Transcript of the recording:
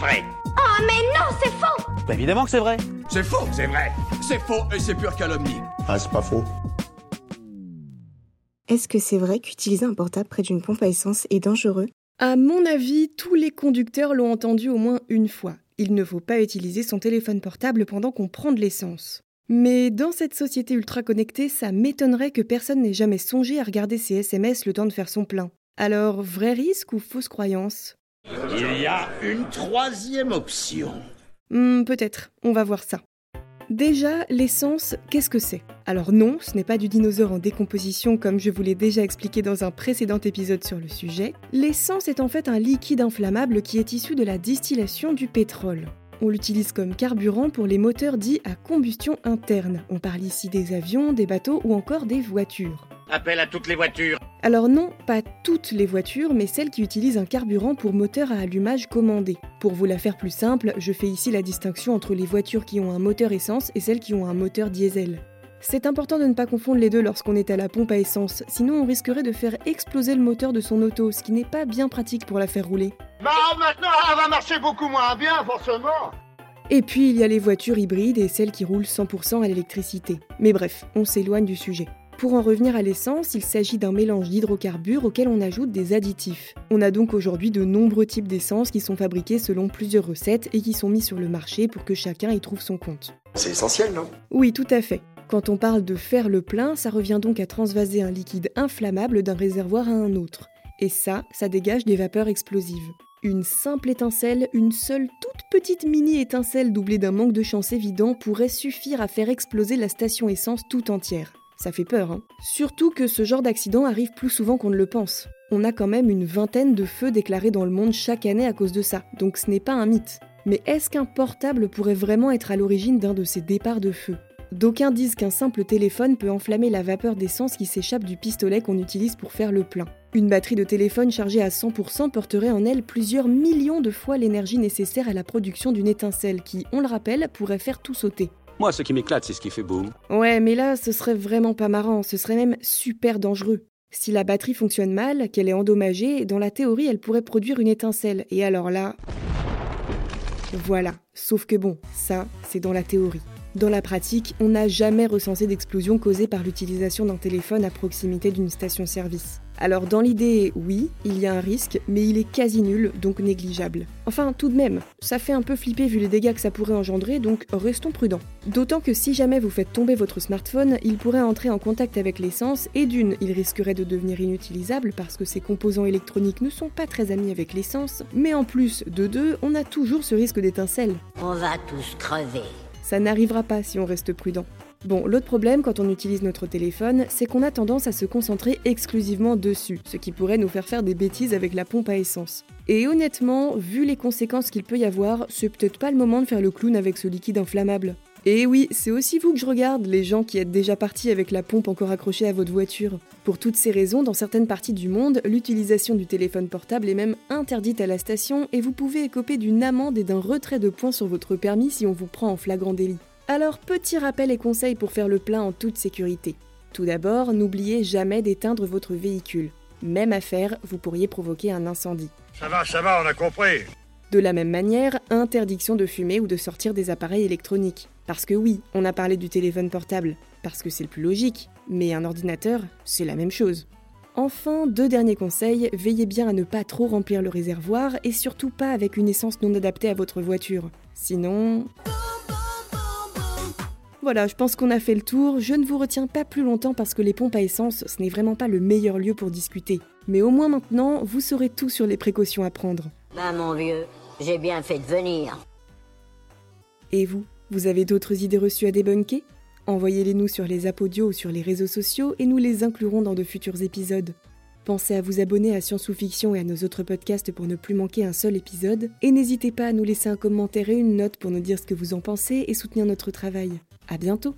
vrai. Oh mais non, c'est faux Bah évidemment que c'est vrai. C'est faux, c'est vrai. C'est faux et c'est pure calomnie. Ah, c'est pas faux. Est-ce que c'est vrai qu'utiliser un portable près d'une pompe à essence est dangereux? À mon avis, tous les conducteurs l'ont entendu au moins une fois. Il ne faut pas utiliser son téléphone portable pendant qu'on prend de l'essence. Mais dans cette société ultra connectée, ça m'étonnerait que personne n'ait jamais songé à regarder ses SMS le temps de faire son plein. Alors, vrai risque ou fausse croyance? Il y a une troisième option. Hmm, Peut-être, on va voir ça. Déjà, l'essence, qu'est-ce que c'est? Alors non, ce n'est pas du dinosaure en décomposition comme je vous l'ai déjà expliqué dans un précédent épisode sur le sujet. L'essence est en fait un liquide inflammable qui est issu de la distillation du pétrole. On l'utilise comme carburant pour les moteurs dits à combustion interne. On parle ici des avions, des bateaux ou encore des voitures. Appel à toutes les voitures. Alors non, pas toutes les voitures, mais celles qui utilisent un carburant pour moteur à allumage commandé. Pour vous la faire plus simple, je fais ici la distinction entre les voitures qui ont un moteur essence et celles qui ont un moteur diesel. C'est important de ne pas confondre les deux lorsqu'on est à la pompe à essence, sinon on risquerait de faire exploser le moteur de son auto, ce qui n'est pas bien pratique pour la faire rouler. Bah maintenant, elle va marcher beaucoup moins bien, forcément. Et puis il y a les voitures hybrides et celles qui roulent 100% à l'électricité. Mais bref, on s'éloigne du sujet. Pour en revenir à l'essence, il s'agit d'un mélange d'hydrocarbures auquel on ajoute des additifs. On a donc aujourd'hui de nombreux types d'essence qui sont fabriqués selon plusieurs recettes et qui sont mis sur le marché pour que chacun y trouve son compte. C'est essentiel, non? Oui, tout à fait. Quand on parle de faire le plein, ça revient donc à transvaser un liquide inflammable d'un réservoir à un autre. Et ça, ça dégage des vapeurs explosives. Une simple étincelle, une seule toute petite mini étincelle doublée d'un manque de chance évident pourrait suffire à faire exploser la station essence tout entière. Ça fait peur, hein Surtout que ce genre d'accident arrive plus souvent qu'on ne le pense. On a quand même une vingtaine de feux déclarés dans le monde chaque année à cause de ça, donc ce n'est pas un mythe. Mais est-ce qu'un portable pourrait vraiment être à l'origine d'un de ces départs de feu D'aucuns disent qu'un simple téléphone peut enflammer la vapeur d'essence qui s'échappe du pistolet qu'on utilise pour faire le plein. Une batterie de téléphone chargée à 100% porterait en elle plusieurs millions de fois l'énergie nécessaire à la production d'une étincelle qui, on le rappelle, pourrait faire tout sauter. Moi, ce qui m'éclate, c'est ce qui fait boum. Ouais, mais là, ce serait vraiment pas marrant, ce serait même super dangereux. Si la batterie fonctionne mal, qu'elle est endommagée, dans la théorie, elle pourrait produire une étincelle. Et alors là... Voilà. Sauf que bon, ça, c'est dans la théorie. Dans la pratique, on n'a jamais recensé d'explosion causée par l'utilisation d'un téléphone à proximité d'une station-service. Alors dans l'idée, oui, il y a un risque, mais il est quasi nul, donc négligeable. Enfin, tout de même, ça fait un peu flipper vu les dégâts que ça pourrait engendrer, donc restons prudents. D'autant que si jamais vous faites tomber votre smartphone, il pourrait entrer en contact avec l'essence, et d'une, il risquerait de devenir inutilisable parce que ses composants électroniques ne sont pas très amis avec l'essence, mais en plus de deux, on a toujours ce risque d'étincelle. On va tous crever. Ça n'arrivera pas si on reste prudent. Bon, l'autre problème quand on utilise notre téléphone, c'est qu'on a tendance à se concentrer exclusivement dessus, ce qui pourrait nous faire faire des bêtises avec la pompe à essence. Et honnêtement, vu les conséquences qu'il peut y avoir, c'est peut-être pas le moment de faire le clown avec ce liquide inflammable. Et oui, c'est aussi vous que je regarde, les gens qui êtes déjà partis avec la pompe encore accrochée à votre voiture. Pour toutes ces raisons, dans certaines parties du monde, l'utilisation du téléphone portable est même interdite à la station et vous pouvez écoper d'une amende et d'un retrait de points sur votre permis si on vous prend en flagrant délit. Alors, petit rappel et conseil pour faire le plein en toute sécurité. Tout d'abord, n'oubliez jamais d'éteindre votre véhicule. Même affaire, vous pourriez provoquer un incendie. Ça va, ça va, on a compris. De la même manière, interdiction de fumer ou de sortir des appareils électroniques. Parce que oui, on a parlé du téléphone portable, parce que c'est le plus logique, mais un ordinateur, c'est la même chose. Enfin, deux derniers conseils, veillez bien à ne pas trop remplir le réservoir et surtout pas avec une essence non adaptée à votre voiture. Sinon... Voilà, je pense qu'on a fait le tour. Je ne vous retiens pas plus longtemps parce que les pompes à essence, ce n'est vraiment pas le meilleur lieu pour discuter. Mais au moins maintenant, vous saurez tout sur les précautions à prendre. Bah mon vieux, j'ai bien fait de venir. Et vous, vous avez d'autres idées reçues à débunker? Envoyez-les nous sur les apodios ou sur les réseaux sociaux et nous les inclurons dans de futurs épisodes. Pensez à vous abonner à Science ou Fiction et à nos autres podcasts pour ne plus manquer un seul épisode. Et n'hésitez pas à nous laisser un commentaire et une note pour nous dire ce que vous en pensez et soutenir notre travail. À bientôt